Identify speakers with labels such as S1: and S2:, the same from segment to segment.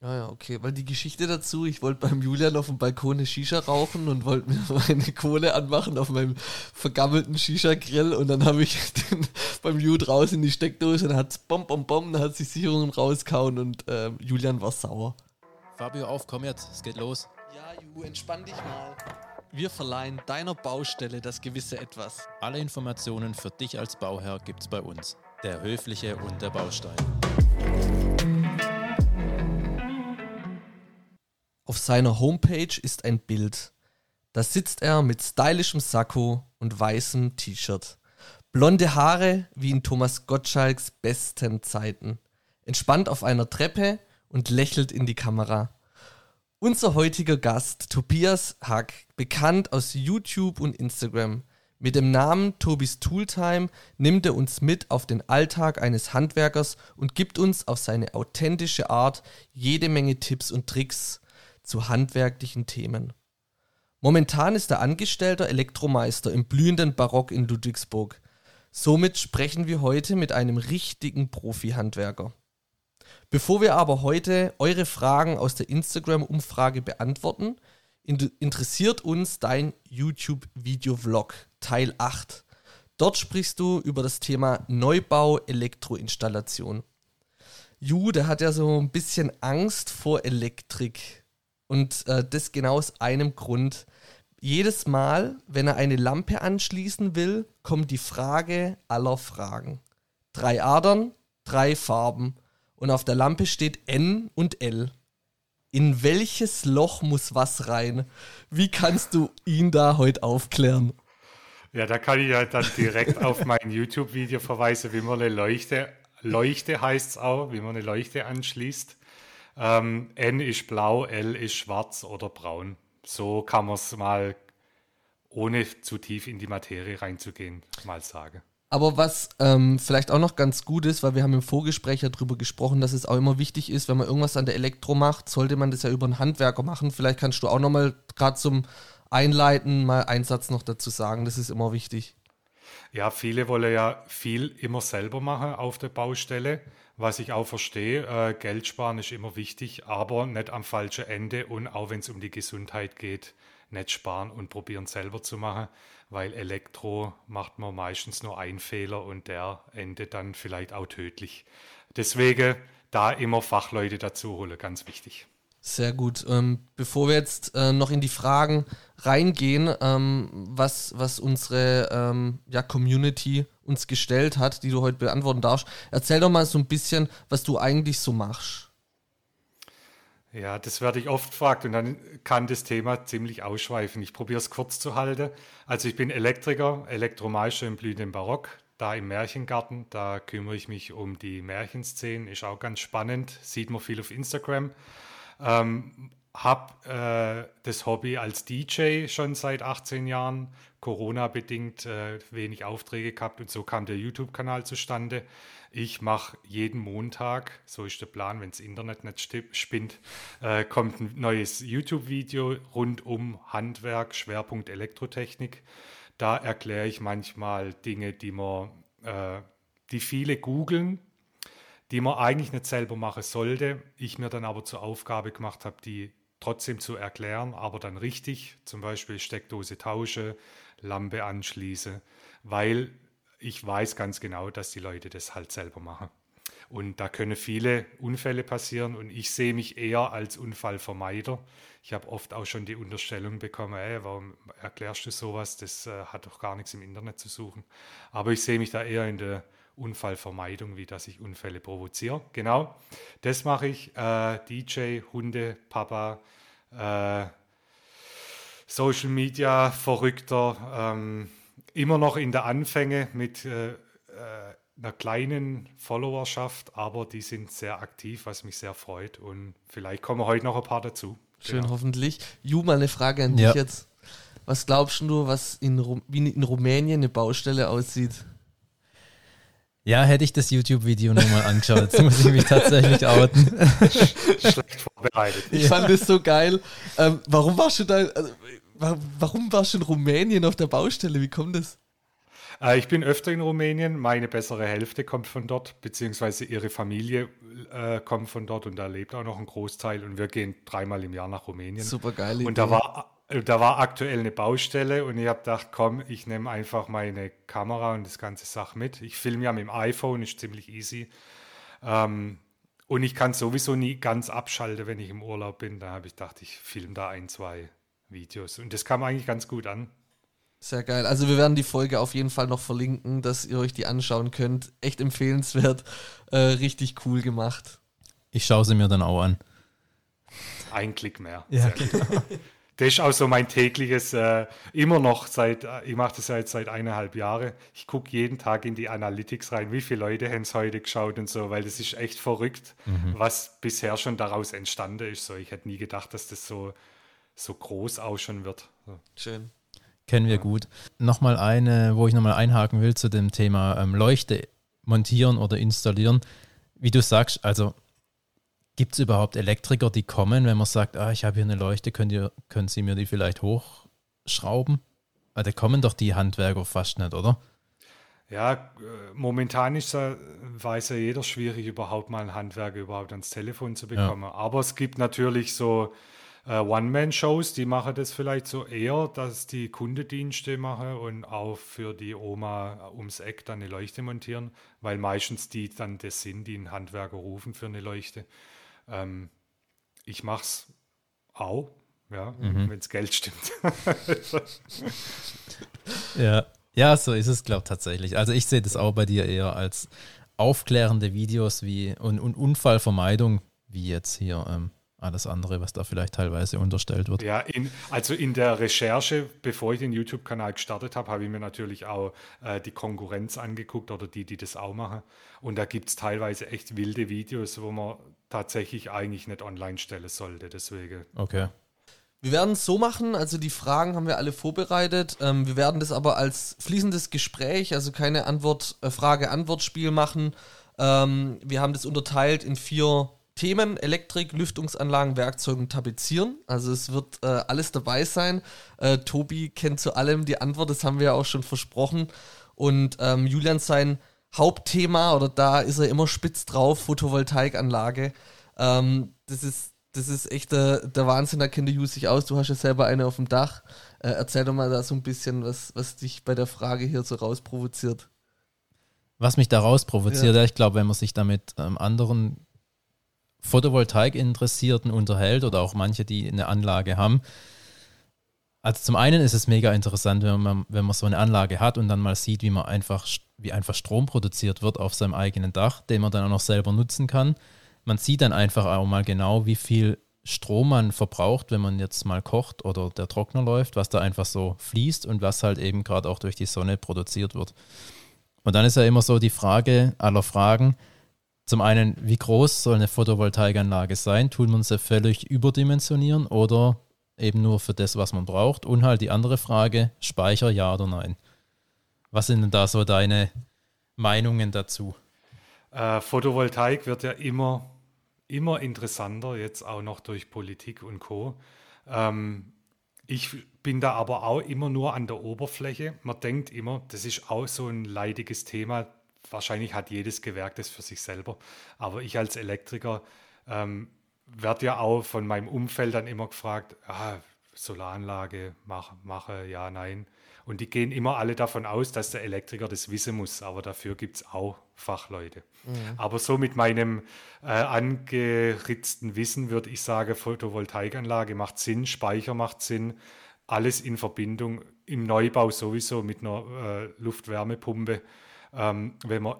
S1: Ja, ja, okay. Weil die Geschichte dazu, ich wollte beim Julian auf dem Balkon eine Shisha rauchen und wollte mir meine Kohle anmachen auf meinem vergammelten Shisha-Grill und dann habe ich den beim Ju draußen in die Steckdose und dann hat es bom, bom, bom, dann hat sich Sicherungen rauskauen und äh, Julian war sauer.
S2: Fabio, auf, komm jetzt, es geht los.
S1: Ja, Ju, entspann dich mal. Wir verleihen deiner Baustelle das gewisse Etwas.
S2: Alle Informationen für dich als Bauherr gibt's bei uns. Der Höfliche und der Baustein.
S1: Auf seiner Homepage ist ein Bild. Da sitzt er mit stylischem Sakko und weißem T-Shirt. Blonde Haare wie in Thomas Gottschalks besten Zeiten. Entspannt auf einer Treppe und lächelt in die Kamera. Unser heutiger Gast, Tobias Hack, bekannt aus YouTube und Instagram. Mit dem Namen Tobis Tooltime nimmt er uns mit auf den Alltag eines Handwerkers und gibt uns auf seine authentische Art jede Menge Tipps und Tricks zu handwerklichen Themen. Momentan ist er angestellter Elektromeister im blühenden Barock in Ludwigsburg. Somit sprechen wir heute mit einem richtigen Profi-Handwerker. Bevor wir aber heute eure Fragen aus der Instagram-Umfrage beantworten, interessiert uns dein YouTube-Video-Vlog Teil 8. Dort sprichst du über das Thema Neubau Elektroinstallation. Ju, der hat ja so ein bisschen Angst vor Elektrik. Und äh, das genau aus einem Grund. Jedes Mal, wenn er eine Lampe anschließen will, kommt die Frage aller Fragen. Drei Adern, drei Farben. Und auf der Lampe steht N und L. In welches Loch muss was rein? Wie kannst du ihn da heute aufklären?
S3: Ja, da kann ich ja dann direkt auf mein YouTube-Video verweisen, wie man eine Leuchte, Leuchte heißt es auch, wie man eine Leuchte anschließt. Ähm, N ist blau, L ist schwarz oder braun. So kann man es mal, ohne zu tief in die Materie reinzugehen, mal sagen.
S1: Aber was ähm, vielleicht auch noch ganz gut ist, weil wir haben im Vorgespräch ja darüber gesprochen, dass es auch immer wichtig ist, wenn man irgendwas an der Elektro macht, sollte man das ja über einen Handwerker machen. Vielleicht kannst du auch noch mal gerade zum Einleiten mal einen Satz noch dazu sagen. Das ist immer wichtig.
S3: Ja, viele wollen ja viel immer selber machen auf der Baustelle was ich auch verstehe, äh, Geld sparen ist immer wichtig, aber nicht am falschen Ende und auch wenn es um die Gesundheit geht, nicht sparen und probieren selber zu machen, weil Elektro macht man meistens nur einen Fehler und der endet dann vielleicht auch tödlich. Deswegen da immer Fachleute dazu holen, ganz wichtig.
S1: Sehr gut. Ähm, bevor wir jetzt äh, noch in die Fragen reingehen, ähm, was, was unsere ähm, ja, Community uns gestellt hat, die du heute beantworten darfst, erzähl doch mal so ein bisschen, was du eigentlich so machst.
S3: Ja, das werde ich oft gefragt und dann kann das Thema ziemlich ausschweifen. Ich probiere es kurz zu halten. Also ich bin Elektriker, Elektromeister im blühenden Barock, da im Märchengarten. Da kümmere ich mich um die Märchenszenen, ist auch ganz spannend, sieht man viel auf Instagram. Ähm, habe äh, das Hobby als DJ schon seit 18 Jahren, Corona-bedingt äh, wenig Aufträge gehabt und so kam der YouTube-Kanal zustande. Ich mache jeden Montag, so ist der Plan, wenn das Internet nicht spinnt, äh, kommt ein neues YouTube-Video rund um Handwerk, Schwerpunkt Elektrotechnik. Da erkläre ich manchmal Dinge, die man, äh, die viele googeln, die man eigentlich nicht selber machen sollte. Ich mir dann aber zur Aufgabe gemacht habe, die trotzdem zu erklären, aber dann richtig, zum Beispiel Steckdose tausche, Lampe anschließe, weil ich weiß ganz genau, dass die Leute das halt selber machen. Und da können viele Unfälle passieren und ich sehe mich eher als Unfallvermeider. Ich habe oft auch schon die Unterstellung bekommen, ey, warum erklärst du sowas? Das äh, hat doch gar nichts im Internet zu suchen. Aber ich sehe mich da eher in der Unfallvermeidung, wie dass ich Unfälle provoziere. Genau, das mache ich. Äh, DJ, Hunde, Papa, äh, Social Media, Verrückter. Ähm, immer noch in der Anfänge mit äh, äh, einer kleinen Followerschaft, aber die sind sehr aktiv, was mich sehr freut. Und vielleicht kommen heute noch ein paar dazu.
S1: Schön, genau. hoffentlich. Ju, mal eine Frage an dich ja. jetzt. Was glaubst du, was in, wie in Rumänien eine Baustelle aussieht?
S2: Ja, hätte ich das YouTube-Video nochmal angeschaut. Jetzt muss ich mich tatsächlich outen.
S1: Schlecht vorbereitet. Ich ja. fand es so geil. Ähm, warum warst du da, also, warum warst du in Rumänien auf der Baustelle? Wie kommt das?
S3: Äh, ich bin öfter in Rumänien. Meine bessere Hälfte kommt von dort, beziehungsweise ihre Familie äh, kommt von dort und da lebt auch noch ein Großteil. Und wir gehen dreimal im Jahr nach Rumänien.
S1: Super geil.
S3: Und da war, da war aktuell eine Baustelle und ich habe gedacht, komm, ich nehme einfach meine Kamera und das ganze Sach mit. Ich filme ja mit dem iPhone, ist ziemlich easy. Ähm, und ich kann sowieso nie ganz abschalten, wenn ich im Urlaub bin. Da habe ich gedacht, ich filme da ein, zwei Videos. Und das kam eigentlich ganz gut an.
S1: Sehr geil. Also wir werden die Folge auf jeden Fall noch verlinken, dass ihr euch die anschauen könnt. Echt empfehlenswert. Äh, richtig cool gemacht.
S2: Ich schaue sie mir dann auch an.
S3: Ein Klick mehr.
S2: Ja,
S3: genau. Das ist auch so mein tägliches, äh, immer noch seit, äh, ich mache das ja jetzt seit eineinhalb Jahren. Ich gucke jeden Tag in die Analytics rein, wie viele Leute haben es heute geschaut und so, weil das ist echt verrückt, mhm. was bisher schon daraus entstanden ist. So, ich hätte nie gedacht, dass das so, so groß auch schon wird. So.
S1: Schön.
S2: Kennen wir ja. gut. Nochmal eine, wo ich nochmal einhaken will zu dem Thema ähm, Leuchte montieren oder installieren. Wie du sagst, also Gibt es überhaupt Elektriker, die kommen, wenn man sagt, ah, ich habe hier eine Leuchte, könnt ihr, können Sie mir die vielleicht hochschrauben? Weil da kommen doch die Handwerker fast nicht, oder?
S3: Ja, äh, momentan ist es, weiß ja jeder schwierig, überhaupt mal einen Handwerker überhaupt ans Telefon zu bekommen. Ja. Aber es gibt natürlich so äh, One-Man-Shows, die machen das vielleicht so eher, dass die Kundedienste machen und auch für die Oma ums Eck dann eine Leuchte montieren, weil meistens die dann das sind, die einen Handwerker rufen für eine Leuchte. Ähm, ich mache es auch, ja, mhm. wenn es Geld stimmt.
S2: ja. ja, so ist es, glaube ich, tatsächlich. Also ich sehe das auch bei dir eher als aufklärende Videos wie und, und Unfallvermeidung, wie jetzt hier ähm, alles andere, was da vielleicht teilweise unterstellt wird.
S3: Ja, in, also in der Recherche, bevor ich den YouTube-Kanal gestartet habe, habe ich mir natürlich auch äh, die Konkurrenz angeguckt oder die, die das auch machen. Und da gibt es teilweise echt wilde Videos, wo man tatsächlich eigentlich nicht online stellen sollte. Deswegen.
S2: Okay.
S1: Wir werden es so machen, also die Fragen haben wir alle vorbereitet. Ähm, wir werden das aber als fließendes Gespräch, also keine Antwort, äh, Frage-Antwort-Spiel machen. Ähm, wir haben das unterteilt in vier Themen Elektrik, Lüftungsanlagen, Werkzeugen, Tapezieren. Also es wird äh, alles dabei sein. Äh, Tobi kennt zu allem die Antwort, das haben wir ja auch schon versprochen. Und ähm, Julian sein Hauptthema, oder da ist er immer spitz drauf, Photovoltaikanlage. Ähm, das ist das ist echt der, der Wahnsinn, da kennt der Hugh sich aus. Du hast ja selber eine auf dem Dach. Äh, erzähl doch mal da so ein bisschen, was, was dich bei der Frage hier so rausprovoziert.
S2: Was mich da rausprovoziert, ja. ich glaube, wenn man sich da mit ähm, anderen Photovoltaik-Interessierten unterhält oder auch manche, die eine Anlage haben. Also zum einen ist es mega interessant, wenn man, wenn man so eine Anlage hat und dann mal sieht, wie man einfach, wie einfach Strom produziert wird auf seinem eigenen Dach, den man dann auch noch selber nutzen kann. Man sieht dann einfach auch mal genau, wie viel Strom man verbraucht, wenn man jetzt mal kocht oder der Trockner läuft, was da einfach so fließt und was halt eben gerade auch durch die Sonne produziert wird. Und dann ist ja immer so die Frage aller Fragen, zum einen, wie groß soll eine Photovoltaikanlage sein? Tun man sie völlig überdimensionieren oder eben nur für das, was man braucht? Und halt die andere Frage, Speicher ja oder nein? Was sind denn da so deine Meinungen dazu?
S3: Äh, Photovoltaik wird ja immer, immer interessanter, jetzt auch noch durch Politik und Co. Ähm, ich bin da aber auch immer nur an der Oberfläche. Man denkt immer, das ist auch so ein leidiges Thema, wahrscheinlich hat jedes Gewerk das für sich selber. Aber ich als Elektriker ähm, werde ja auch von meinem Umfeld dann immer gefragt, ah, Solaranlage mache, mache, ja, nein. Und die gehen immer alle davon aus, dass der Elektriker das wissen muss, aber dafür gibt es auch Fachleute. Mhm. Aber so mit meinem äh, angeritzten Wissen würde ich sagen, Photovoltaikanlage macht Sinn, Speicher macht Sinn, alles in Verbindung im Neubau sowieso mit einer äh, Luftwärmepumpe ähm, wenn man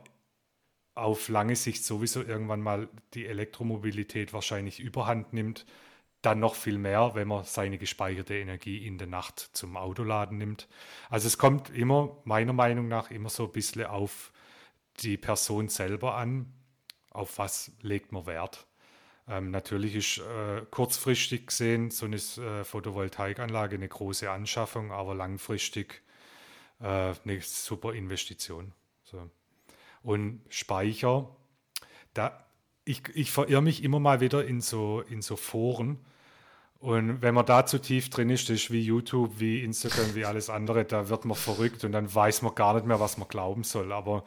S3: auf lange Sicht sowieso irgendwann mal die Elektromobilität wahrscheinlich überhand nimmt, dann noch viel mehr, wenn man seine gespeicherte Energie in der Nacht zum Autoladen nimmt. Also es kommt immer, meiner Meinung nach, immer so ein bisschen auf die Person selber an, auf was legt man Wert. Ähm, natürlich ist äh, kurzfristig gesehen so eine äh, Photovoltaikanlage eine große Anschaffung, aber langfristig äh, eine super Investition. So. Und Speicher, da, ich, ich verirre mich immer mal wieder in so, in so Foren Und wenn man da zu tief drin ist, ist wie YouTube, wie Instagram, wie alles andere, da wird man verrückt und dann weiß man gar nicht mehr, was man glauben soll. Aber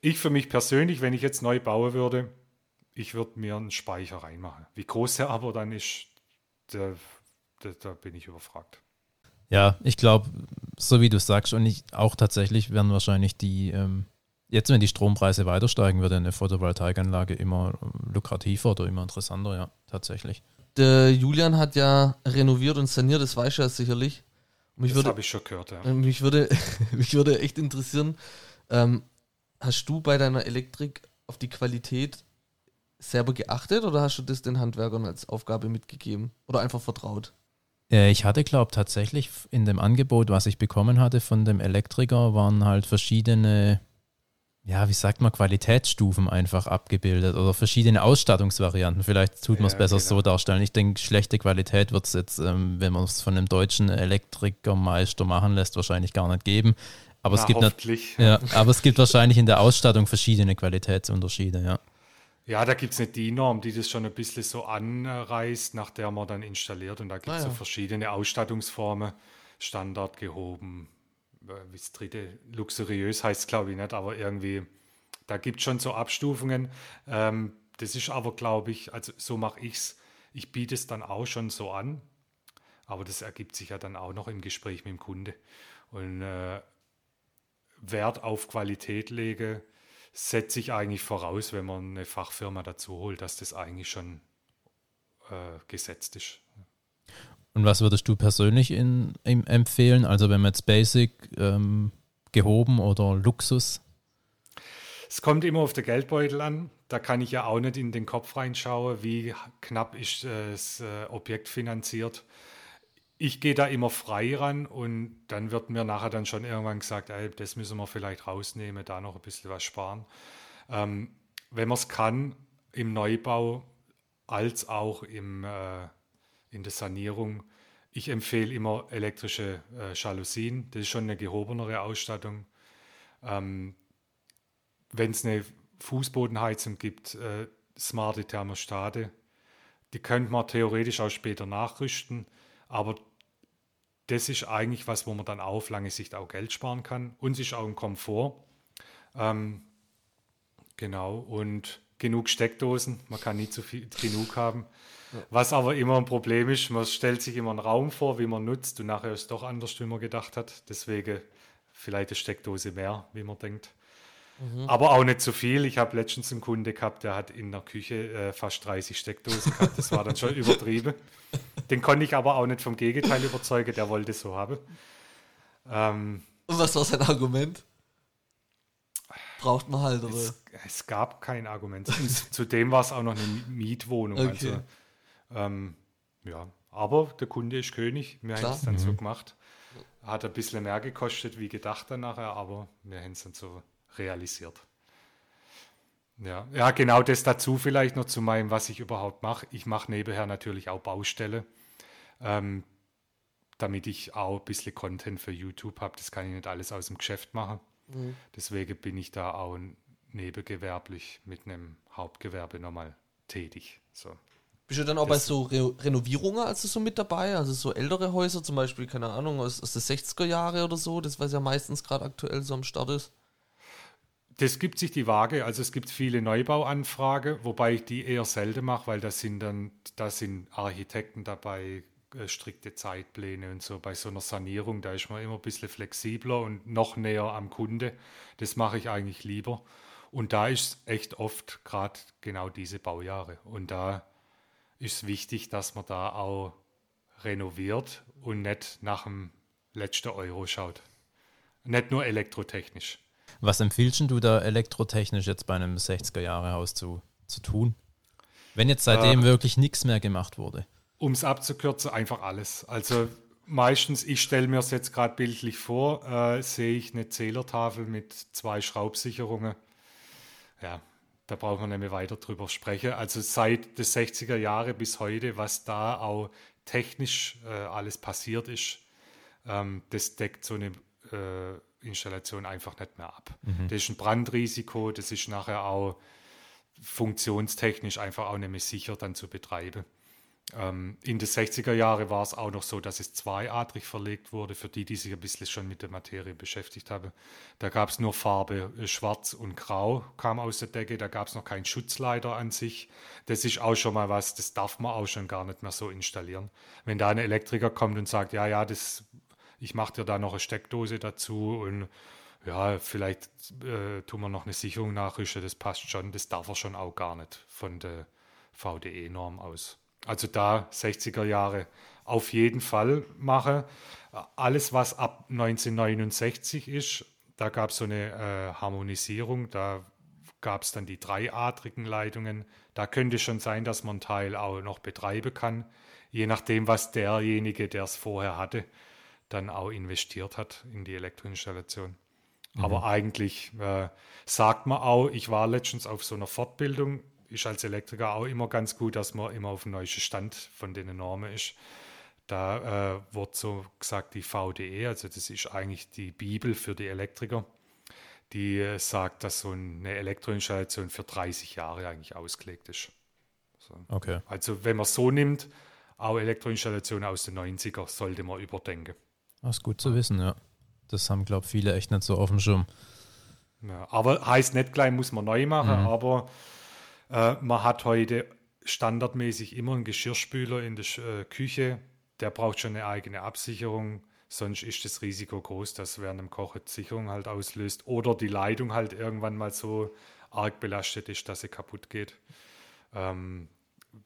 S3: ich für mich persönlich, wenn ich jetzt neu bauen würde, ich würde mir einen Speicher reinmachen. Wie groß der aber dann ist, da, da, da bin ich überfragt.
S2: Ja, ich glaube, so wie du sagst, und ich auch tatsächlich werden wahrscheinlich die, ähm, jetzt wenn die Strompreise weiter steigen, wird eine Photovoltaikanlage immer lukrativer oder immer interessanter, ja, tatsächlich.
S1: Der Julian hat ja renoviert und saniert, das weiß er sicherlich.
S3: Mich das habe ich schon gehört, ja.
S1: Mich würde, mich würde echt interessieren, ähm, hast du bei deiner Elektrik auf die Qualität selber geachtet oder hast du das den Handwerkern als Aufgabe mitgegeben oder einfach vertraut?
S2: Äh, ich hatte, glaube tatsächlich in dem Angebot, was ich bekommen hatte von dem Elektriker, waren halt verschiedene, ja, wie sagt man, Qualitätsstufen einfach abgebildet oder verschiedene Ausstattungsvarianten. Vielleicht tut man es ja, besser genau. so darstellen. Ich denke, schlechte Qualität wird es jetzt, ähm, wenn man es von einem deutschen Elektrikermeister machen lässt, wahrscheinlich gar nicht geben. Aber, Na, es gibt ja, aber es gibt wahrscheinlich in der Ausstattung verschiedene Qualitätsunterschiede, ja.
S3: Ja, da gibt es eine DIN-Norm, die das schon ein bisschen so anreißt, nach der man dann installiert. Und da gibt es ah, ja. so verschiedene Ausstattungsformen, Standard gehoben, wie das dritte, luxuriös heißt es glaube ich nicht, aber irgendwie, da gibt es schon so Abstufungen. Ähm, das ist aber, glaube ich, also so mache ich es. Ich biete es dann auch schon so an, aber das ergibt sich ja dann auch noch im Gespräch mit dem Kunde. Und äh, Wert auf Qualität lege, setze ich eigentlich voraus, wenn man eine Fachfirma dazu holt, dass das eigentlich schon äh, gesetzt ist.
S2: Und was würdest du persönlich in, in empfehlen? Also wenn man jetzt Basic, ähm, gehoben oder Luxus?
S3: Es kommt immer auf den Geldbeutel an. Da kann ich ja auch nicht in den Kopf reinschauen, wie knapp ist das äh, Objekt finanziert ich gehe da immer frei ran und dann wird mir nachher dann schon irgendwann gesagt, ey, das müssen wir vielleicht rausnehmen, da noch ein bisschen was sparen. Ähm, wenn man es kann, im Neubau als auch im, äh, in der Sanierung, ich empfehle immer elektrische äh, Jalousien. Das ist schon eine gehobenere Ausstattung. Ähm, Wenn es eine Fußbodenheizung gibt, äh, smarte Thermostate, die könnte man theoretisch auch später nachrüsten. Aber das ist eigentlich was, wo man dann auf lange Sicht auch Geld sparen kann. Uns ist auch ein Komfort. Ähm, genau, und genug Steckdosen. Man kann nie zu viel genug haben. Was aber immer ein Problem ist, man stellt sich immer einen Raum vor, wie man nutzt und nachher ist es doch anders, wie man gedacht hat. Deswegen vielleicht eine Steckdose mehr, wie man denkt. Mhm. Aber auch nicht zu viel. Ich habe letztens einen Kunde gehabt, der hat in der Küche äh, fast 30 Steckdosen gehabt. Das war dann schon übertrieben. Den konnte ich aber auch nicht vom Gegenteil überzeugen, der wollte es so haben.
S1: Ähm, Und was war sein Argument? Braucht man halt, oder?
S3: Es, es gab kein Argument. Zudem war es auch noch eine Mietwohnung. Okay. Also, ähm, ja, aber der Kunde ist König. Wir haben es dann mhm. so gemacht. Hat ein bisschen mehr gekostet wie gedacht dann nachher, aber wir haben es dann so realisiert. Ja, ja, genau das dazu vielleicht noch zu meinem, was ich überhaupt mache. Ich mache nebenher natürlich auch Baustelle, ähm, damit ich auch ein bisschen Content für YouTube habe. Das kann ich nicht alles aus dem Geschäft machen. Mhm. Deswegen bin ich da auch nebengewerblich mit einem Hauptgewerbe nochmal tätig. So.
S1: Bist du dann auch das bei so Re Renovierungen also so mit dabei? Also so ältere Häuser, zum Beispiel, keine Ahnung, aus, aus den 60er Jahre oder so, das was ja meistens gerade aktuell so am Start ist?
S3: Das gibt sich die Waage. Also es gibt viele Neubauanfragen, wobei ich die eher selten mache, weil da sind dann, da sind Architekten dabei, strikte Zeitpläne und so. Bei so einer Sanierung, da ist man immer ein bisschen flexibler und noch näher am Kunde. Das mache ich eigentlich lieber. Und da ist echt oft gerade genau diese Baujahre. Und da ist wichtig, dass man da auch renoviert und nicht nach dem letzten Euro schaut. Nicht nur elektrotechnisch.
S2: Was empfiehlst du da elektrotechnisch jetzt bei einem 60er-Jahre-Haus zu, zu tun? Wenn jetzt seitdem äh, wirklich nichts mehr gemacht wurde.
S3: Um es abzukürzen, einfach alles. Also meistens, ich stelle mir es jetzt gerade bildlich vor, äh, sehe ich eine Zählertafel mit zwei Schraubsicherungen. Ja, da braucht man nicht mehr weiter drüber sprechen. Also seit des 60er Jahre bis heute, was da auch technisch äh, alles passiert ist, ähm, das deckt so eine äh, Installation einfach nicht mehr ab. Mhm. Das ist ein Brandrisiko, das ist nachher auch funktionstechnisch einfach auch nicht mehr sicher dann zu betreiben. Ähm, in den 60er Jahren war es auch noch so, dass es zweiadrig verlegt wurde, für die, die sich ein bisschen schon mit der Materie beschäftigt haben. Da gab es nur Farbe äh, schwarz und grau, kam aus der Decke, da gab es noch keinen Schutzleiter an sich. Das ist auch schon mal was, das darf man auch schon gar nicht mehr so installieren. Wenn da ein Elektriker kommt und sagt, ja, ja, das, ich mache dir da noch eine Steckdose dazu und ja, vielleicht äh, tun wir noch eine Sicherung nachrüsten, das passt schon, das darf er schon auch gar nicht von der VDE-Norm aus. Also da 60er Jahre auf jeden Fall mache. Alles, was ab 1969 ist, da gab es so eine äh, Harmonisierung, da gab es dann die dreiadrigen Leitungen. Da könnte schon sein, dass man einen Teil auch noch betreiben kann, je nachdem, was derjenige, der es vorher hatte, dann auch investiert hat in die Elektroinstallation. Mhm. Aber eigentlich äh, sagt man auch, ich war letztens auf so einer Fortbildung ist als Elektriker auch immer ganz gut, dass man immer auf dem neuesten Stand von den Normen ist. Da äh, wird so gesagt, die VDE, also das ist eigentlich die Bibel für die Elektriker, die äh, sagt, dass so eine Elektroinstallation für 30 Jahre eigentlich ausgelegt ist. So.
S2: Okay.
S3: Also wenn man so nimmt, auch Elektroinstallationen aus den 90er sollte man überdenken.
S2: Das ist gut zu wissen, ja. Das haben, glaube ich, viele echt nicht so auf dem Schirm.
S3: Ja, aber heißt nicht gleich, muss man neu machen, mhm. aber äh, man hat heute standardmäßig immer einen Geschirrspüler in der äh, Küche. Der braucht schon eine eigene Absicherung. Sonst ist das Risiko groß, dass während dem Kochen die Sicherung halt auslöst oder die Leitung halt irgendwann mal so arg belastet ist, dass sie kaputt geht. Ähm,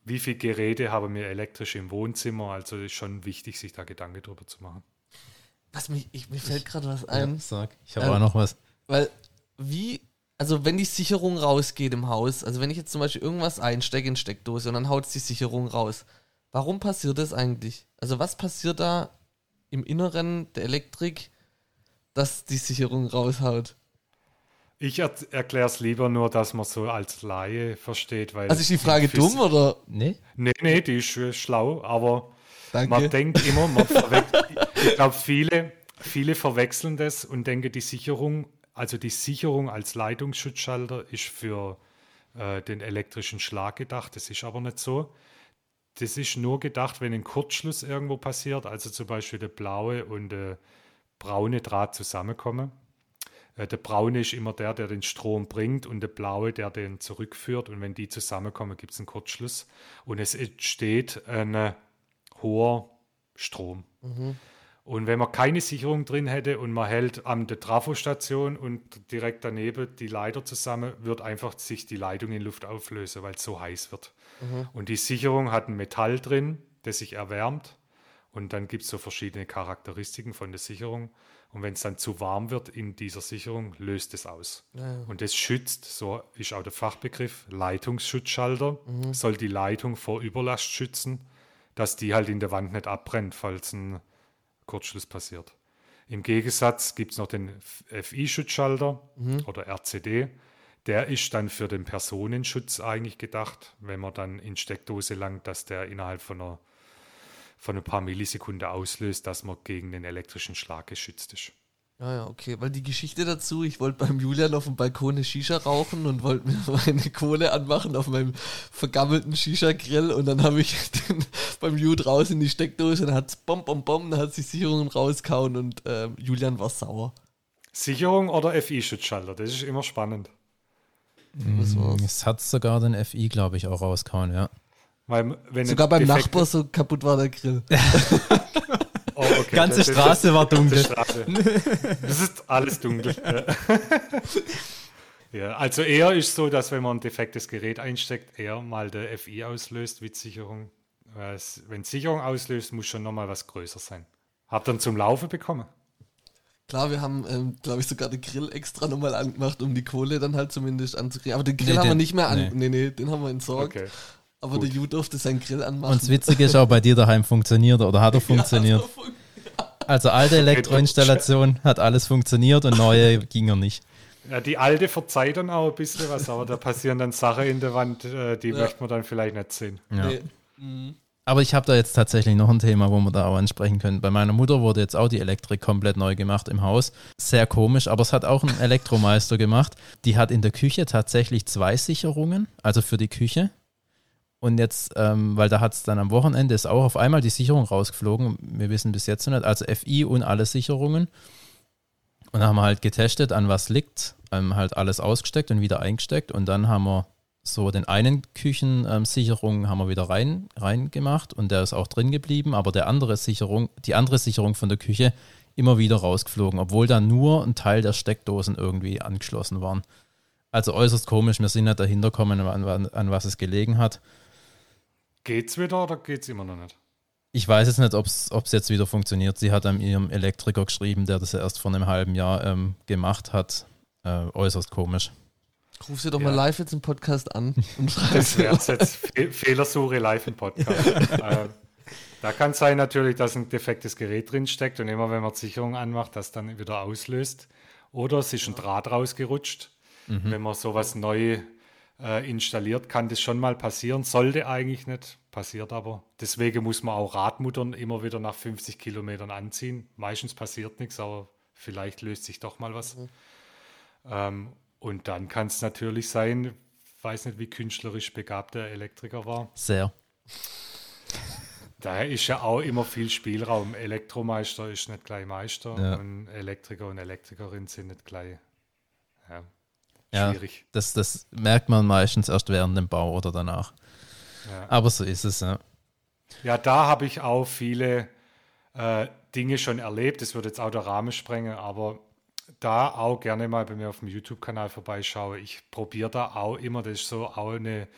S3: wie viele Geräte haben wir elektrisch im Wohnzimmer? Also ist schon wichtig, sich da Gedanken drüber zu machen.
S1: Was mich, ich, mir fällt gerade was ein. Ja,
S2: sag. Ich habe ähm, auch noch was.
S1: Weil, wie also wenn die Sicherung rausgeht im Haus, also wenn ich jetzt zum Beispiel irgendwas einstecke in Steckdose und dann haut die Sicherung raus, warum passiert das eigentlich? Also was passiert da im Inneren der Elektrik, dass die Sicherung raushaut?
S3: Ich er erkläre es lieber nur, dass man so als Laie versteht. Weil
S1: also ist die Frage dumm oder?
S3: Nee? Nee, nee, die ist schlau, aber Danke. man denkt immer, man ich glaube, viele, viele verwechseln das und denken, die Sicherung also die Sicherung als Leitungsschutzschalter ist für äh, den elektrischen Schlag gedacht. Das ist aber nicht so. Das ist nur gedacht, wenn ein Kurzschluss irgendwo passiert, also zum Beispiel der blaue und der braune Draht zusammenkommen. Äh, der braune ist immer der, der den Strom bringt und der blaue, der den zurückführt. Und wenn die zusammenkommen, gibt es einen Kurzschluss und es entsteht ein hoher Strom. Mhm. Und wenn man keine Sicherung drin hätte und man hält an der Trafostation und direkt daneben die Leiter zusammen, wird einfach sich die Leitung in Luft auflösen, weil es so heiß wird. Mhm. Und die Sicherung hat ein Metall drin, das sich erwärmt. Und dann gibt es so verschiedene Charakteristiken von der Sicherung. Und wenn es dann zu warm wird in dieser Sicherung, löst es aus. Ja. Und das schützt, so ist auch der Fachbegriff, Leitungsschutzschalter, mhm. soll die Leitung vor Überlast schützen, dass die halt in der Wand nicht abbrennt, falls ein Kurzschluss passiert. Im Gegensatz gibt es noch den FI-Schutzschalter mhm. oder RCD. Der ist dann für den Personenschutz eigentlich gedacht, wenn man dann in Steckdose langt, dass der innerhalb von, einer, von ein paar Millisekunden auslöst, dass man gegen den elektrischen Schlag geschützt ist.
S1: Ja, ja, okay. Weil die Geschichte dazu, ich wollte beim Julian auf dem Balkon eine Shisha rauchen und wollte mir meine Kohle anmachen auf meinem vergammelten Shisha-Grill und dann habe ich den beim Ju draußen in die Steckdose und dann hat es bom, bom, bom, dann hat die Sicherung rauskauen und äh, Julian war sauer.
S3: Sicherung oder FI-Schutzschalter? Das ist immer spannend.
S2: Es hat sogar den FI, glaube ich, auch rauskauen, ja.
S3: Weil,
S1: Sogar beim Nachbar so kaputt war der Grill.
S2: Okay. Ganze das, Straße das, war dunkel.
S3: Straße. Das ist alles dunkel. ja, also eher ist so, dass wenn man ein defektes Gerät einsteckt, eher mal der FI auslöst, Sicherung. Wenn Sicherung auslöst, muss schon nochmal was größer sein. Habt ihr dann zum Laufen bekommen?
S1: Klar, wir haben, ähm, glaube ich, sogar den Grill extra nochmal angemacht, um die Kohle dann halt zumindest anzukriegen. Aber den Grill nee, haben den, wir nicht mehr an. Nee. nee, nee, den haben wir entsorgt. Okay. Aber Gut. der Ju durfte seinen Grill anmachen.
S2: Und das Witzige ist auch, bei dir daheim funktioniert oder hat er funktioniert? Ja, also alte Elektroinstallation hat alles funktioniert und neue ging er nicht.
S3: Ja, die alte verzeiht dann auch ein bisschen was, aber da passieren dann Sachen in der Wand, äh, die ja. möchte man dann vielleicht nicht sehen.
S2: Ja. Nee. Mhm. Aber ich habe da jetzt tatsächlich noch ein Thema, wo wir da auch ansprechen können. Bei meiner Mutter wurde jetzt auch die Elektrik komplett neu gemacht im Haus. Sehr komisch, aber es hat auch ein Elektromeister gemacht. Die hat in der Küche tatsächlich zwei Sicherungen, also für die Küche Und jetzt, ähm, weil da hat es dann am Wochenende ist auch auf einmal die Sicherung rausgeflogen. Wir wissen bis jetzt noch nicht, also FI und alle Sicherungen. Und haben wir halt getestet, an was liegt, ähm, halt alles ausgesteckt und wieder eingesteckt. Und dann haben wir so den einen Küchensicherung ähm, haben wir wieder rein, rein gemacht und der ist auch drin geblieben, aber der andere Sicherung, die andere Sicherung von der Küche immer wieder rausgeflogen, obwohl da nur ein Teil der Steckdosen irgendwie angeschlossen waren. Also äußerst komisch, wir sind nicht dahinter gekommen, an, an was es gelegen hat.
S3: Geht's wieder oder geht's immer noch nicht?
S2: Ich weiß jetzt nicht, ob es jetzt wieder funktioniert. Sie hat an ihrem Elektriker geschrieben, der das erst vor einem halben Jahr ähm, gemacht hat. Äh, äußerst komisch.
S1: Ruf sie doch ja. mal live jetzt im Podcast an und schreib
S3: Das wäre jetzt Fe Fehlersuche live im Podcast. äh, da kann es sein natürlich, dass ein defektes Gerät drin steckt und immer wenn man die Sicherung anmacht, das dann wieder auslöst. Oder es ist ein Draht rausgerutscht. Mhm. Wenn man sowas neu äh, installiert, kann das schon mal passieren. Sollte eigentlich nicht, passiert aber. Deswegen muss man auch Radmuttern immer wieder nach 50 Kilometern anziehen. Meistens passiert nichts, aber vielleicht löst sich doch mal was. Mhm. Ähm, und dann kann es natürlich sein, weiß nicht, wie künstlerisch begabt der Elektriker war.
S2: Sehr.
S3: Daher ist ja auch immer viel Spielraum. Elektromeister ist nicht gleich Meister ja. und Elektriker und Elektrikerin sind nicht gleich. Ja,
S2: schwierig. Ja, das, das merkt man meistens erst während dem Bau oder danach. Ja. Aber so ist es, ja.
S3: Ja, da habe ich auch viele äh, Dinge schon erlebt. Das würde jetzt auch der Rahmen sprengen, aber da auch gerne mal bei mir auf dem YouTube-Kanal vorbeischaue. Ich probiere da auch immer, das ist so auch eine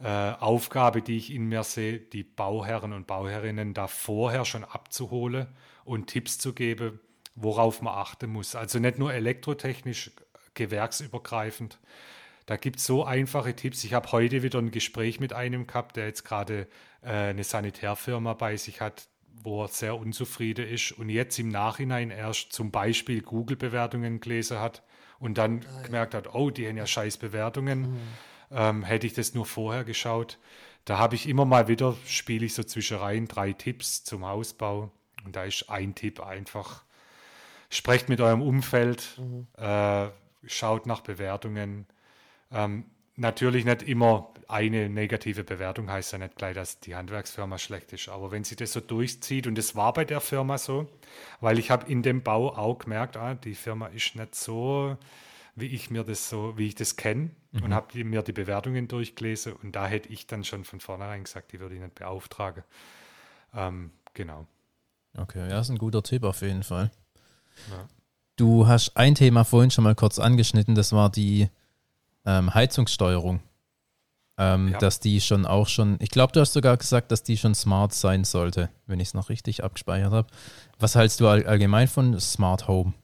S3: äh, Aufgabe, die ich in mir sehe, die Bauherren und Bauherrinnen da vorher schon abzuholen und Tipps zu geben, worauf man achten muss. Also nicht nur elektrotechnisch, gewerksübergreifend. Da gibt es so einfache Tipps. Ich habe heute wieder ein Gespräch mit einem gehabt, der jetzt gerade äh, eine Sanitärfirma bei sich hat, wo er sehr unzufrieden ist und jetzt im Nachhinein erst zum Beispiel Google-Bewertungen gelesen hat und dann Geil. gemerkt hat, oh, die haben ja scheiß Bewertungen. Mhm. Ähm, hätte ich das nur vorher geschaut. Da habe ich immer mal wieder, spiele ich so zwischerein drei Tipps zum Hausbau. Und da ist ein Tipp einfach, sprecht mit eurem Umfeld, mhm. äh, schaut nach Bewertungen. Ähm, natürlich nicht immer eine negative Bewertung heißt ja nicht gleich, dass die Handwerksfirma schlecht ist. Aber wenn sie das so durchzieht, und das war bei der Firma so, weil ich habe in dem Bau auch gemerkt, ah, die Firma ist nicht so, wie ich mir das so, wie ich das kenne mhm. und habe mir die Bewertungen durchgelesen und da hätte ich dann schon von vornherein gesagt, die würde ich nicht beauftragen. Ähm, genau.
S2: Okay, ja, ist ein guter Tipp auf jeden Fall. Ja. Du hast ein Thema vorhin schon mal kurz angeschnitten, das war die ähm, Heizungssteuerung. Ähm, ja. Dass die schon auch schon, ich glaube, du hast sogar gesagt, dass die schon smart sein sollte, wenn ich es noch richtig abgespeichert habe. Was hältst du all, allgemein von Smart Home?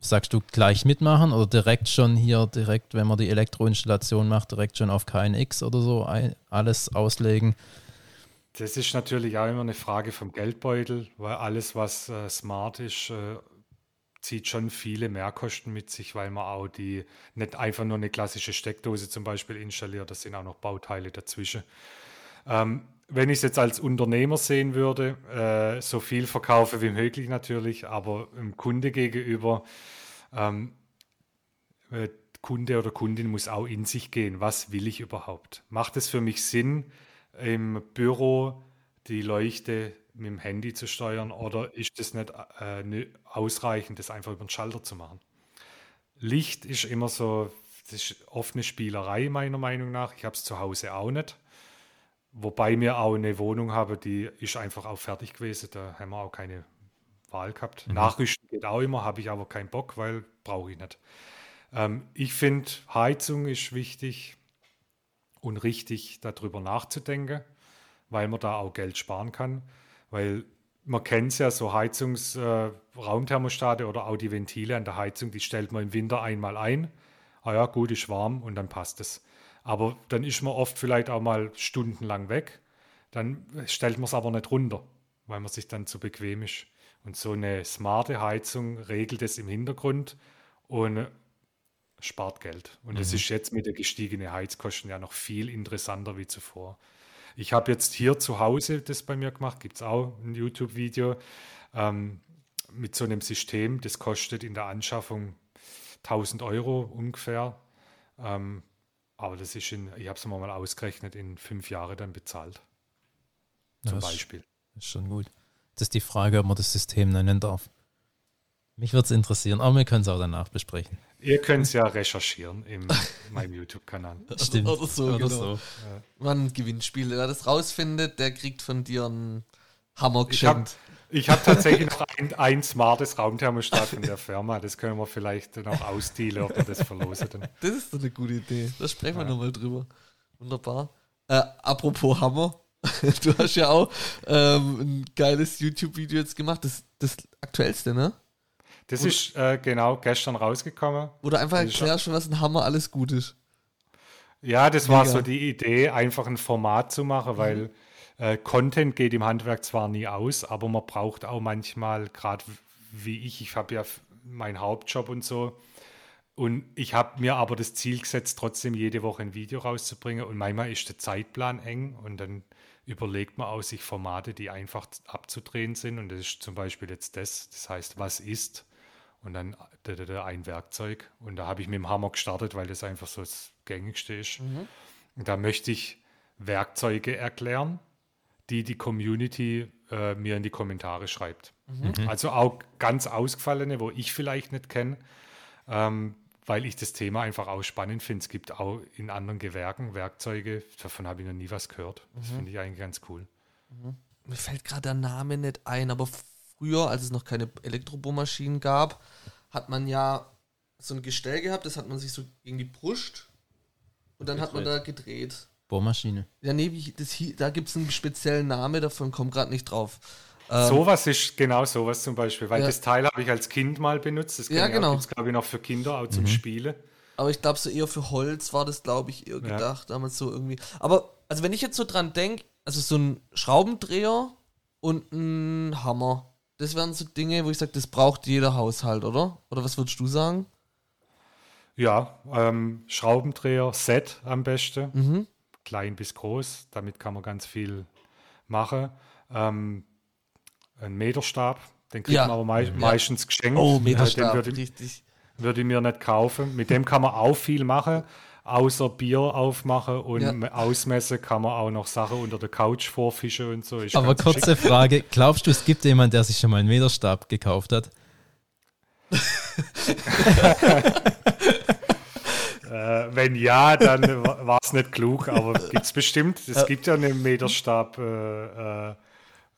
S2: Sagst du gleich mitmachen oder direkt schon hier, direkt, wenn man die Elektroinstallation macht, direkt schon auf KNX oder so ein, alles auslegen?
S3: Das ist natürlich auch immer eine Frage vom Geldbeutel, weil alles, was äh, smart ist, äh, zieht schon viele Mehrkosten mit sich, weil man auch die nicht einfach nur eine klassische Steckdose zum Beispiel installiert, das sind auch noch Bauteile dazwischen. Ähm, wenn ich es jetzt als Unternehmer sehen würde, äh, so viel verkaufe wie möglich natürlich, aber im Kunde gegenüber, ähm, äh, Kunde oder Kundin muss auch in sich gehen. Was will ich überhaupt? Macht es für mich Sinn, im Büro die Leuchte mit dem Handy zu steuern oder ist das nicht äh, ausreichend, das einfach über den Schalter zu machen? Licht ist immer so, das ist oft eine Spielerei meiner Meinung nach. Ich habe es zu Hause auch nicht. Wobei wir auch eine Wohnung haben, die ist einfach auch fertig gewesen. Da haben wir auch keine Wahl gehabt. Mhm. Nachrüsten geht auch immer, habe ich aber keinen Bock, weil brauche ich nicht. Ähm, ich finde, Heizung ist wichtig und richtig, darüber nachzudenken, weil man da auch Geld sparen kann. Weil man kennt es ja, so Heizungsraumthermostate äh, oder auch die Ventile an der Heizung, die stellt man im Winter einmal ein. Ah ja, gut, ist warm und dann passt es. Aber dann ist man oft vielleicht auch mal stundenlang weg. Dann stellt man es aber nicht runter, weil man sich dann zu bequem ist. Und so eine smarte Heizung regelt es im Hintergrund und spart Geld. Und mhm. das ist jetzt mit der gestiegenen Heizkosten ja noch viel interessanter wie zuvor. Ich habe jetzt hier zu Hause das bei mir gemacht, gibt es auch ein YouTube-Video ähm, mit so einem System, das kostet in der Anschaffung 1000 Euro ungefähr. Ähm, aber das ist in, ich habe es mal ausgerechnet, in fünf Jahren dann bezahlt. Zum
S2: das
S3: Beispiel.
S2: Ist schon gut. Das ist die Frage, ob man das System nennen darf. Mich würde es interessieren, aber wir können es auch danach besprechen.
S3: Ihr könnt es ja recherchieren in meinem YouTube-Kanal.
S2: Stimmt.
S1: Oder so,
S2: Oder
S1: genau.
S2: so.
S1: Man Gewinnspiel. Wer das rausfindet, der kriegt von dir einen Hammer
S3: Ich habe
S1: geschenkt.
S3: ich hab tatsächlich noch ein, ein smartes Raumthermostat von der Firma. Das können wir vielleicht noch ausdealen, ob wir das verlosen. Dann.
S1: Das ist doch eine gute Idee. Da sprechen wir nochmal drüber. Wunderbar. Äh, apropos Hammer. Du hast ja auch ähm, ein geiles YouTube-Video jetzt gemacht. Das, das aktuellste, ne?
S3: Das ist äh, genau gestern rausgekommen.
S1: Du einfach erklärst, was ein Hammer alles gut ist.
S3: Ja, das war
S1: Mega.
S3: so die Idee, einfach ein Format zu machen, weil äh, Content geht im Handwerk zwar nie aus, aber man braucht auch manchmal, gerade wie ich, ich habe ja meinen Hauptjob und so. Und ich habe mir aber das Ziel gesetzt, trotzdem jede Woche ein Video rauszubringen. Und manchmal ist der Zeitplan eng und dann überlegt man auch sich Formate, die einfach abzudrehen sind. Und das ist zum Beispiel jetzt das, das heißt, was ist? Und dann da, da, da, ein Werkzeug. Und da habe ich mit dem Hammer gestartet, weil das einfach so das gängigste ist. Und da möchte ich Werkzeuge erklären, die die Community äh, mir in die Kommentare schreibt. Also auch ganz ausgefallene, wo ich vielleicht nicht kenne, ähm, weil ich das Thema einfach auch spannend finde. Es gibt auch in anderen Gewerken Werkzeuge, davon habe ich noch nie was gehört. Das finde ich eigentlich ganz cool.
S1: Mir fällt gerade der Name nicht ein, aber früher, als es noch keine Elektrobohrmaschinen gab, hat man ja so ein Gestell gehabt, das hat man sich so gegen die Brust und dann hat man da gedreht.
S2: Bohrmaschine.
S1: Ja, nee, wie, das, da gibt es einen speziellen Namen, davon kommt gerade nicht drauf. Ähm,
S3: sowas ist genau sowas zum Beispiel, weil
S1: Ja.
S3: das Teil habe ich als Kind mal benutzt. Das
S1: Ja, genau.
S3: gibt es, glaube ich, noch für Kinder, auch zum Spielen.
S1: Aber ich glaube, so eher für Holz war das, glaube ich, eher
S3: Ja.
S1: gedacht, damals so irgendwie. Aber, also wenn ich jetzt so dran denke, also so ein Schraubendreher und ein Hammer, das wären so Dinge, wo ich sage, das braucht jeder Haushalt, oder? Oder was würdest du sagen?
S3: Ja, ähm, Schraubendreher, Set am besten.
S1: Mhm.
S3: klein bis groß. Damit kann man ganz viel machen. Ähm, ein Meterstab, den kriegt
S1: Ja.
S3: man aber mei meistens geschenkt.
S1: Oh,
S3: Äh,
S1: Meterstab,
S3: Den würde,
S1: richtig.
S3: würde ich mir nicht kaufen. Mit dem kann man auch viel machen, außer Bier aufmachen und
S1: Ja.
S3: ausmessen kann man auch noch Sachen unter der Couch vorfischen und so. Ist
S2: Aber
S3: ganz schick.
S2: kurze Frage: Glaubst du, es gibt jemanden, der sich schon mal einen Meterstab gekauft hat?
S3: Äh, wenn ja, dann war es nicht klug, aber gibt es bestimmt. Es gibt ja einen Meterstab. Äh, äh,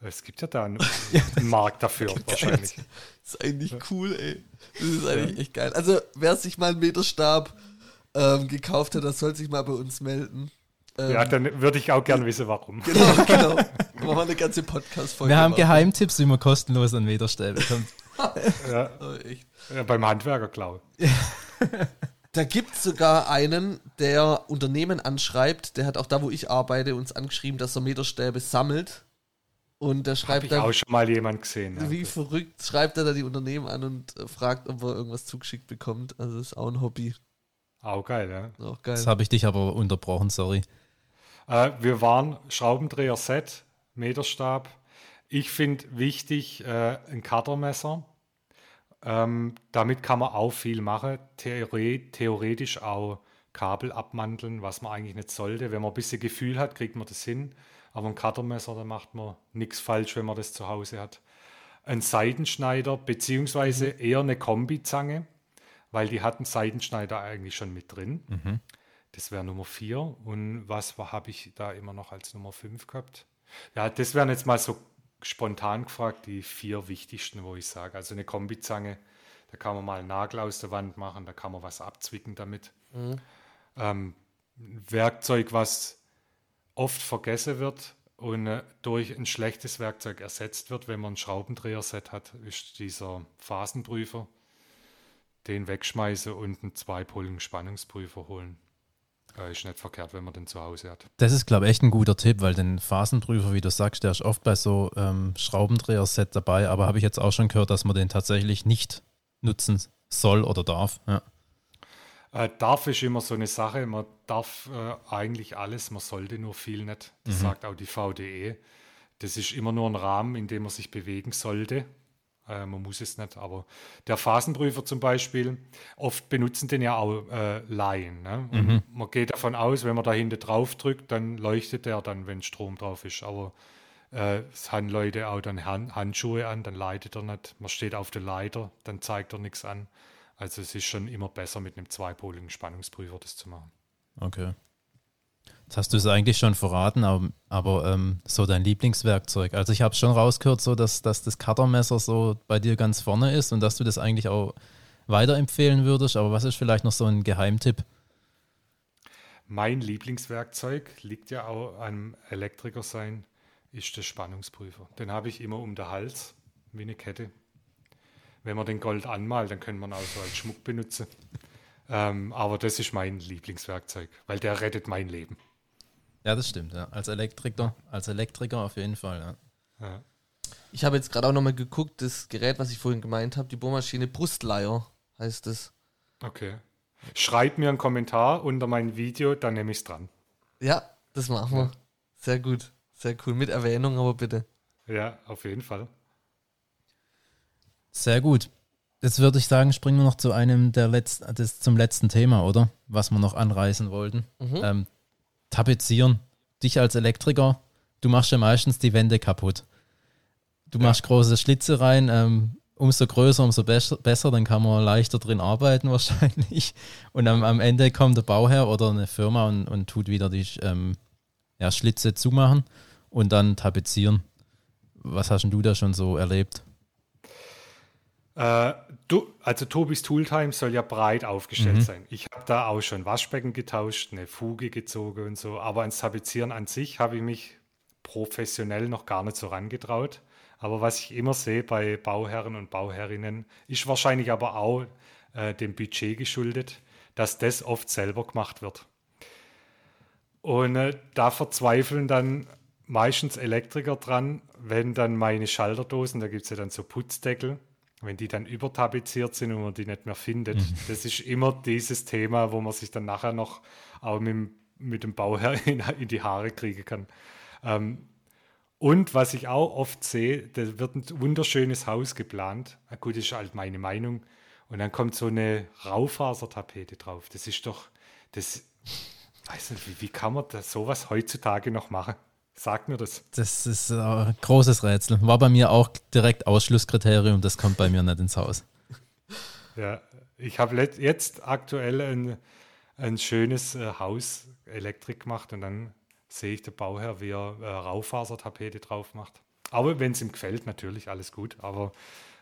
S3: es gibt ja da einen, einen Markt dafür wahrscheinlich.
S1: Das ist eigentlich cool, ey. Das ist eigentlich echt geil. Also, wer sich mal einen Meterstab ähm, gekauft hat, das soll sich mal bei uns melden. Ähm,
S3: Ja, dann würde ich auch gern wissen, warum.
S1: Genau, genau. Machen wir eine ganze Podcast-Folge.
S2: Wir haben
S1: machen.
S2: Geheimtipps, wie man kostenlos an Meterstäbe kommt.
S3: Ja,
S1: Oh, echt.
S3: ja, beim Handwerker, glaube
S1: Da gibt es sogar einen, der Unternehmen anschreibt, der hat auch da, wo ich arbeite, uns angeschrieben, dass er Meterstäbe sammelt. Und der
S3: Habe
S1: schreibt
S3: ich
S1: dann,
S3: auch schon mal jemand gesehen.
S1: Wie verrückt, schreibt er da die Unternehmen an und fragt, ob er irgendwas zugeschickt bekommt. Also das ist auch ein Hobby.
S3: Auch geil, ja.
S1: Auch geil.
S2: Das habe ich dich aber unterbrochen, sorry.
S3: Äh, wir waren Schraubendreher-Set, Meterstab. Ich finde wichtig äh, ein Cuttermesser. Ähm, damit kann man auch viel machen. Theore theoretisch auch Kabel abmanteln, was man eigentlich nicht sollte. Wenn man ein bisschen Gefühl hat, kriegt man das hin. Aber ein Cuttermesser, da macht man nichts falsch, wenn man das zu Hause hat. Ein Seitenschneider, beziehungsweise eher eine Kombizange, weil die hatten Seitenschneider eigentlich schon mit drin. Das wäre Nummer 4. Und was habe ich da immer noch als Nummer 5 gehabt? Ja, das wären jetzt mal so spontan gefragt, die vier wichtigsten, wo ich sage. Also eine Kombizange, da kann man mal einen Nagel aus der Wand machen, da kann man was abzwicken damit. Ähm, ein Werkzeug, was oft vergessen wird und äh, durch ein schlechtes Werkzeug ersetzt wird, wenn man ein Schraubendreher-Set hat, ist dieser Phasenprüfer. Den wegschmeißen und einen zweipoligen Spannungsprüfer holen. Äh, ist nicht verkehrt, wenn man den zu Hause hat.
S2: Das ist, glaube ich, echt ein guter Tipp, weil den Phasenprüfer, wie du sagst, der ist oft bei so ähm, Schraubendreher-Set dabei, aber habe ich jetzt auch schon gehört, dass man den tatsächlich nicht nutzen soll oder darf. Ja.
S3: Äh, darf ist immer so eine Sache. Man darf äh, eigentlich alles, man sollte nur viel nicht. Das sagt auch die VDE. Das ist immer nur ein Rahmen, in dem man sich bewegen sollte. Äh, man muss es nicht, aber der Phasenprüfer zum Beispiel, oft benutzen den ja auch äh, Laien. Ne?
S2: Mhm.
S3: Man geht davon aus, wenn man da hinten drauf drückt, dann leuchtet der dann, wenn Strom drauf ist. Aber äh, es haben Leute auch dann Hand, Handschuhe an, dann leitet er nicht. Man steht auf der Leiter, dann zeigt er nichts an. Also es ist schon immer besser, mit einem zweipoligen Spannungsprüfer das zu machen.
S2: Okay. Jetzt hast du es eigentlich schon verraten, aber, aber ähm, so dein Lieblingswerkzeug. Also ich habe schon rausgehört, so dass, dass das Cuttermesser so bei dir ganz vorne ist und dass du das eigentlich auch weiterempfehlen würdest. Aber was ist vielleicht noch so ein Geheimtipp?
S3: Mein Lieblingswerkzeug liegt ja auch am Elektriker sein, ist der Spannungsprüfer. Den habe ich immer um den Hals, wie eine Kette. Wenn man den Gold anmalt, dann kann man auch so als Schmuck benutzen. Ähm, aber das ist mein Lieblingswerkzeug, weil der rettet mein Leben.
S2: Ja, das stimmt. Ja. Als Elektriker, als Elektriker auf jeden Fall. Ja.
S3: Ja.
S1: Ich habe jetzt gerade auch nochmal geguckt, das Gerät, was ich vorhin gemeint habe, die Bohrmaschine Brustleier heißt es.
S3: Okay. Schreib mir einen Kommentar unter mein Video, dann nehme ich es dran.
S1: Ja, das machen wir. Sehr gut. Sehr cool. Mit Erwähnung, aber bitte.
S3: Ja, auf jeden Fall.
S2: Sehr gut. Jetzt würde ich sagen, springen wir noch zu einem der letzten, das zum letzten Thema, oder? Was wir noch anreißen wollten.
S1: Mhm.
S2: Ähm, tapezieren. Dich als Elektriker, du machst ja meistens die Wände kaputt. Du machst große Schlitze rein, ähm, umso größer, umso besser, besser, dann kann man leichter drin arbeiten wahrscheinlich. Und am, am Ende kommt der Bauherr oder eine Firma und, und tut wieder die ähm, ja, Schlitze zumachen und dann tapezieren. Was hast denn du da schon so erlebt?
S3: Äh, du, also Tobis Tooltime soll ja breit aufgestellt
S2: Mhm.
S3: sein. Ich habe da auch schon Waschbecken getauscht, eine Fuge gezogen und so. Aber ans Tapezieren an sich habe ich mich professionell noch gar nicht so rangetraut. Aber was ich immer sehe bei Bauherren und Bauherrinnen, ist wahrscheinlich aber auch äh, dem Budget geschuldet, dass das oft selber gemacht wird. Und äh, da verzweifeln dann meistens Elektriker dran, wenn dann meine Schalterdosen, da gibt es ja dann so Putzdeckel, wenn die dann übertapeziert sind und man die nicht mehr findet. Das ist immer dieses Thema, wo man sich dann nachher noch auch mit, dem- mit dem Bauherr in, in die Haare kriegen kann. Ähm, und was ich auch oft sehe, da wird ein wunderschönes Haus geplant. Na gut, das ist halt meine Meinung. Und dann kommt so eine Raufasertapete drauf. Das ist doch, das, weiß nicht, wie, wie kann man das sowas heutzutage noch machen? Sag mir das.
S2: Das ist äh, ein großes Rätsel. War bei mir auch direkt Ausschlusskriterium, das kommt bei mir nicht ins Haus.
S3: Ja, ich habe jetzt aktuell ein, ein schönes äh, Haus Elektrik gemacht und dann sehe ich den Bauherr, wie er äh, Raufasertapete drauf macht. Aber wenn es ihm gefällt, natürlich alles gut. Aber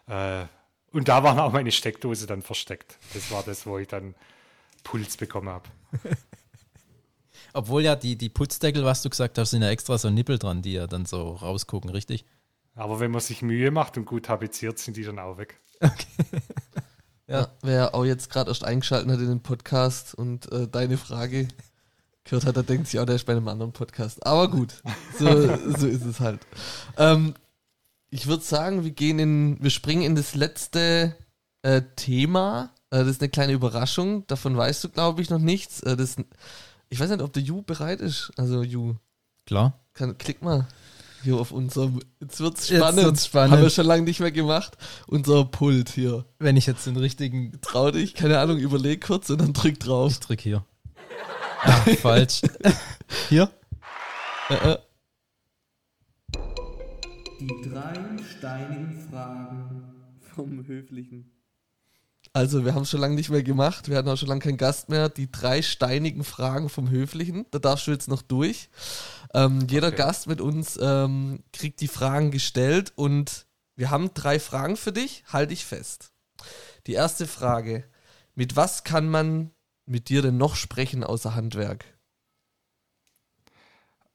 S3: äh, und da war auch meine Steckdose dann versteckt. Das war das, wo ich dann Puls bekommen habe.
S2: Obwohl ja die, die Putzdeckel, was du gesagt hast, sind ja extra so Nippel dran, die ja dann so rausgucken, richtig?
S3: Aber wenn man sich Mühe macht und gut tapeziert, sind die dann auch weg.
S1: Ja. Wer auch jetzt gerade erst eingeschaltet hat in den Podcast und äh, deine Frage gehört hat, der denkt sich auch, der ist bei einem anderen Podcast. Aber gut, so, so ist es halt. Ähm, ich würde sagen, wir gehen in, wir springen in das letzte äh, Thema. Äh, das ist eine kleine Überraschung. Davon weißt du, glaube ich, noch nichts. Äh, das, ich weiß nicht, ob der Ju bereit ist. Also Ju,
S2: Klar.
S1: kann, klick mal hier auf unserem. Jetzt wird's
S2: Jetzt
S1: spannend.
S2: wird's spannend.
S1: Haben wir schon lange nicht mehr gemacht. Unser Pult hier.
S2: Wenn ich jetzt den richtigen.
S1: Trau dich, keine Ahnung, überleg kurz und dann drück drauf.
S2: Ich drück hier. Ah, falsch. hier?
S1: Äh, äh.
S4: Die drei steinigen Fragen vom Höflichen.
S1: Also, wir haben es schon lange nicht mehr gemacht. Wir hatten auch schon lange keinen Gast mehr. Die drei steinigen Fragen vom Höflichen. Da darfst du jetzt noch durch. Ähm, jeder
S3: Okay.
S1: Gast mit uns ähm, kriegt die Fragen gestellt und wir haben drei Fragen für dich. Halt dich fest. Die erste Frage: Mit was kann man mit dir denn noch sprechen außer Handwerk?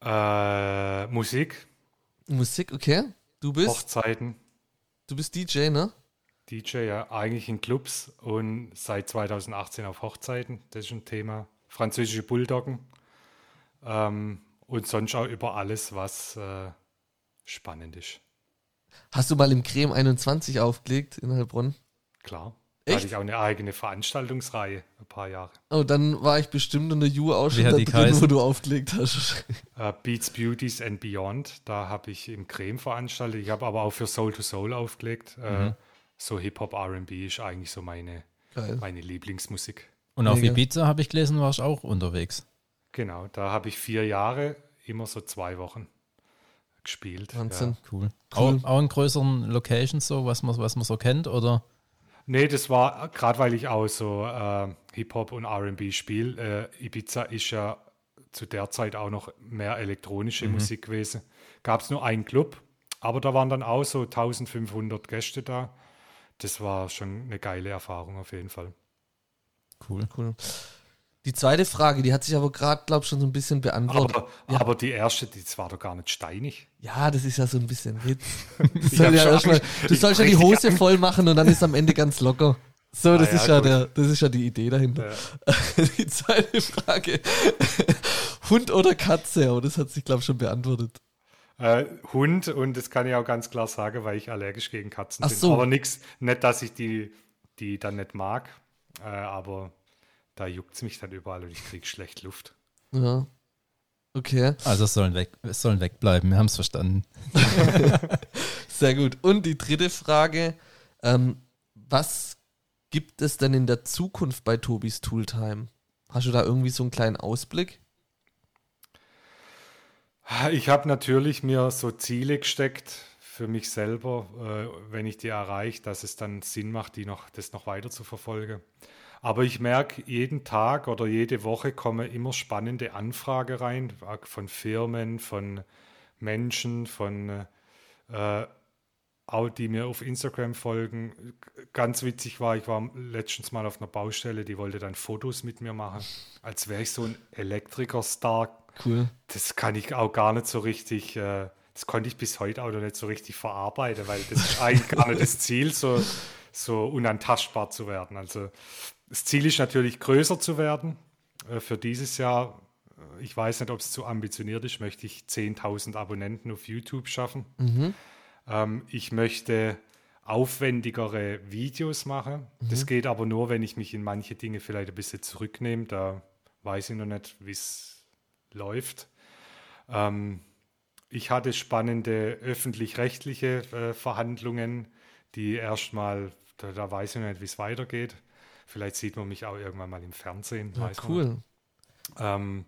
S3: Äh, Musik,
S1: Musik, okay. Du bist,
S3: Hochzeiten,
S1: du bist DJ, ne?
S3: DJ, ja, eigentlich in Clubs und seit 2018 auf Hochzeiten. Das ist ein Thema. Französische Bulldoggen. Ähm, und sonst auch über alles, was äh, spannend ist.
S1: Hast du mal im Creme 21 aufgelegt in Heilbronn?
S3: Klar.
S1: Echt?
S3: hatte ich auch eine eigene Veranstaltungsreihe, ein paar Jahre.
S1: Oh, dann war ich bestimmt in der Ju auch schon da drin,
S2: geheißen?
S1: wo du aufgelegt hast.
S3: Äh, Beats, Beauties and Beyond, da habe ich im Creme veranstaltet. Ich habe aber auch für Soul to Soul aufgelegt. Äh, so Hip-Hop, RB ist eigentlich so meine,
S1: Geil.
S3: meine Lieblingsmusik.
S2: Und auf
S1: Mega.
S2: Ibiza habe ich gelesen, warst du auch unterwegs.
S3: Genau, da habe ich vier Jahre, immer so zwei Wochen gespielt.
S1: Wahnsinn.
S2: Cool.
S1: Cool.
S2: Auch, auch in größeren Locations so, was man, was man so kennt, oder?
S3: Nee, das war gerade, weil ich auch so äh, Hip-Hop und RB spiele. Äh, Ibiza ist ja zu der Zeit auch noch mehr elektronische Musik gewesen. Gab es nur einen Club, aber da waren dann auch so 1500 Gäste da. Das war schon eine geile Erfahrung auf jeden Fall.
S2: Cool.
S1: Cool. Die zweite Frage, die hat sich aber gerade, glaube ich, schon so ein bisschen beantwortet.
S3: Aber, aber die erste, die war doch gar nicht steinig.
S1: Ja, das ist ja so ein bisschen Witz. Du, soll ja
S3: schon
S1: erstmal, du sollst ja die Hose voll machen und dann ist am Ende ganz locker. So, das,
S3: Ah, ja,
S1: ist, ja
S3: gut.
S1: der, das ist ja die Idee dahinter. Die zweite Frage. Hund oder Katze? Aber das hat sich, glaube ich, schon beantwortet.
S3: Äh, Hund und das kann ich auch ganz klar sagen, weil ich allergisch gegen Katzen
S1: Ach
S3: bin.
S1: so.
S3: Aber nichts, nicht, dass ich die, die dann nicht mag, äh, aber da juckt es mich dann überall und ich kriege schlecht Luft.
S1: Ja. Okay,
S2: Also es sollen, weg, es sollen wegbleiben, wir haben es verstanden.
S1: sehr gut. Und die dritte Frage. Ähm, was gibt es denn in der Zukunft bei Tobis Tooltime? Hast du da irgendwie so einen kleinen Ausblick?
S3: Ich habe natürlich mir so Ziele gesteckt für mich selber, äh, wenn ich die erreiche, dass es dann Sinn macht, die noch, das noch weiter zu verfolgen. Aber ich merke, jeden Tag oder jede Woche kommen immer spannende Anfragen rein äh, von Firmen, von Menschen, von äh, auch die mir auf Instagram folgen. Ganz witzig war, ich war letztens mal auf einer Baustelle, die wollte dann Fotos mit mir machen, als wäre ich so ein Elektrikerstar
S1: Cool.
S3: das kann ich auch gar nicht so richtig, äh, das konnte ich bis heute auch noch nicht so richtig verarbeiten, weil das ist eigentlich gar nicht das Ziel, so, so unantastbar zu werden. Also das Ziel ist natürlich größer zu werden. Äh, für dieses Jahr, äh, ich weiß nicht, ob es zu ambitioniert ist, möchte ich 10.000 Abonnenten auf YouTube schaffen. Ähm, ich möchte aufwendigere Videos machen. Das geht aber nur, wenn ich mich in manche Dinge vielleicht ein bisschen zurücknehme. Da weiß ich noch nicht, wie es läuft. Ähm, ich hatte spannende öffentlich-rechtliche äh, Verhandlungen, die erstmal, da, da weiß ich nicht, wie es weitergeht. Vielleicht sieht man mich auch irgendwann mal im Fernsehen.
S1: Ja, cool.
S3: Ähm,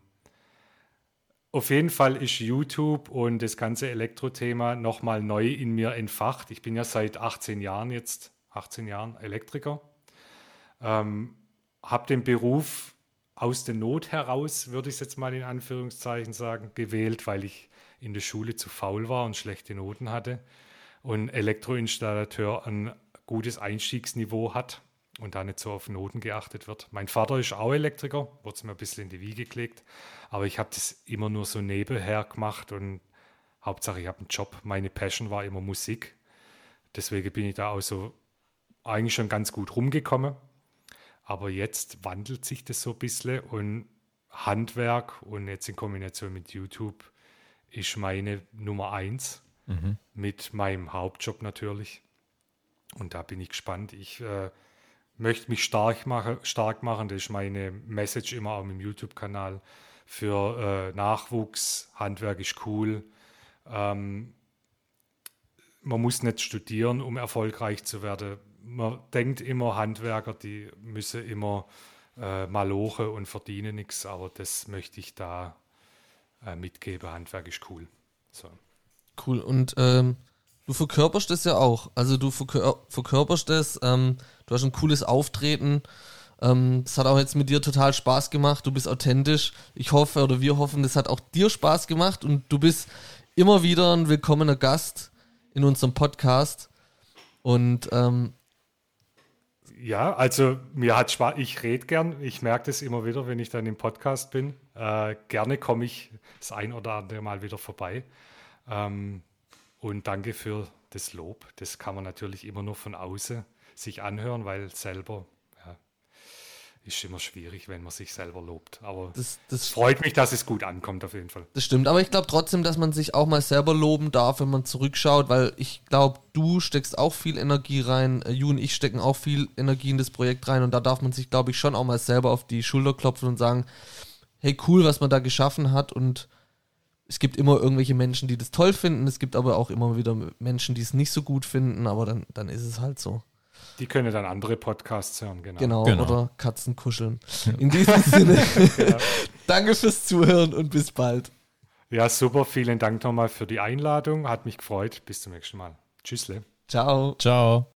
S3: auf jeden Fall ist YouTube und das ganze Elektrothema nochmal neu in mir entfacht. Ich bin ja seit 18 Jahren jetzt, 18 Jahren Elektriker. Ähm, habe den Beruf aus der Not heraus, würde ich es jetzt mal in Anführungszeichen sagen, gewählt, weil ich in der Schule zu faul war und schlechte Noten hatte und Elektroinstallateur ein gutes Einstiegsniveau hat und da nicht so auf Noten geachtet wird. Mein Vater ist auch Elektriker, wurde es mir ein bisschen in die Wiege gelegt, aber ich habe das immer nur so nebenher gemacht und Hauptsache ich habe einen Job. Meine Passion war immer Musik. Deswegen bin ich da auch so eigentlich schon ganz gut rumgekommen. Aber jetzt wandelt sich das so ein bisschen und Handwerk und jetzt in Kombination mit YouTube ist meine Nummer eins mit meinem Hauptjob natürlich. Und da bin ich gespannt. Ich äh, möchte mich stark, mache, stark machen. Das ist meine Message immer auch im YouTube-Kanal. Für äh, Nachwuchs, Handwerk ist cool. Ähm, man muss nicht studieren, um erfolgreich zu werden. Man denkt immer, Handwerker, die müssen immer äh, malochen und verdienen nichts, aber das möchte ich da äh, mitgeben. Handwerk ist cool. So.
S1: Cool. Und ähm, du verkörperst das ja auch. Also du verkör verkörperst das, ähm, du hast ein cooles Auftreten. Ähm, das hat auch jetzt mit dir total Spaß gemacht. Du bist authentisch. Ich hoffe oder wir hoffen, das hat auch dir Spaß gemacht und du bist immer wieder ein willkommener Gast in unserem Podcast. Und ähm,
S3: Ja, also mir hat Spaß, ich rede gern, ich merke das immer wieder, wenn ich dann im Podcast bin. Äh, gerne komme ich das ein oder andere Mal wieder vorbei. Ähm, und danke für das Lob. Das kann man natürlich immer nur von außen sich anhören, weil selber ist immer schwierig, wenn man sich selber lobt. Aber
S1: Das,
S3: es
S1: das,
S3: freut mich, dass es gut ankommt auf jeden Fall.
S1: das stimmt. Aber ich glaube trotzdem, dass man sich auch mal selber loben darf, wenn man zurückschaut, weil ich glaube, du steckst auch viel Energie rein, äh, Ju und ich stecken auch viel Energie in das Projekt rein und da darf man sich, glaube ich, schon auch mal selber auf die Schulter klopfen und sagen, hey, cool, was man da geschaffen hat und es gibt immer irgendwelche Menschen, die das toll finden, es gibt aber auch immer wieder Menschen, die es nicht so gut finden, aber dann, dann ist es halt so.
S3: Die können dann andere Podcasts hören, genau.
S1: Genau,
S2: Genau.
S1: oder Katzen kuscheln. In diesem Sinne, danke fürs Zuhören und bis bald.
S3: Ja, super. Vielen Dank nochmal für die Einladung. Hat mich gefreut. Bis zum nächsten Mal. Tschüssle.
S1: Ciao.
S2: Ciao.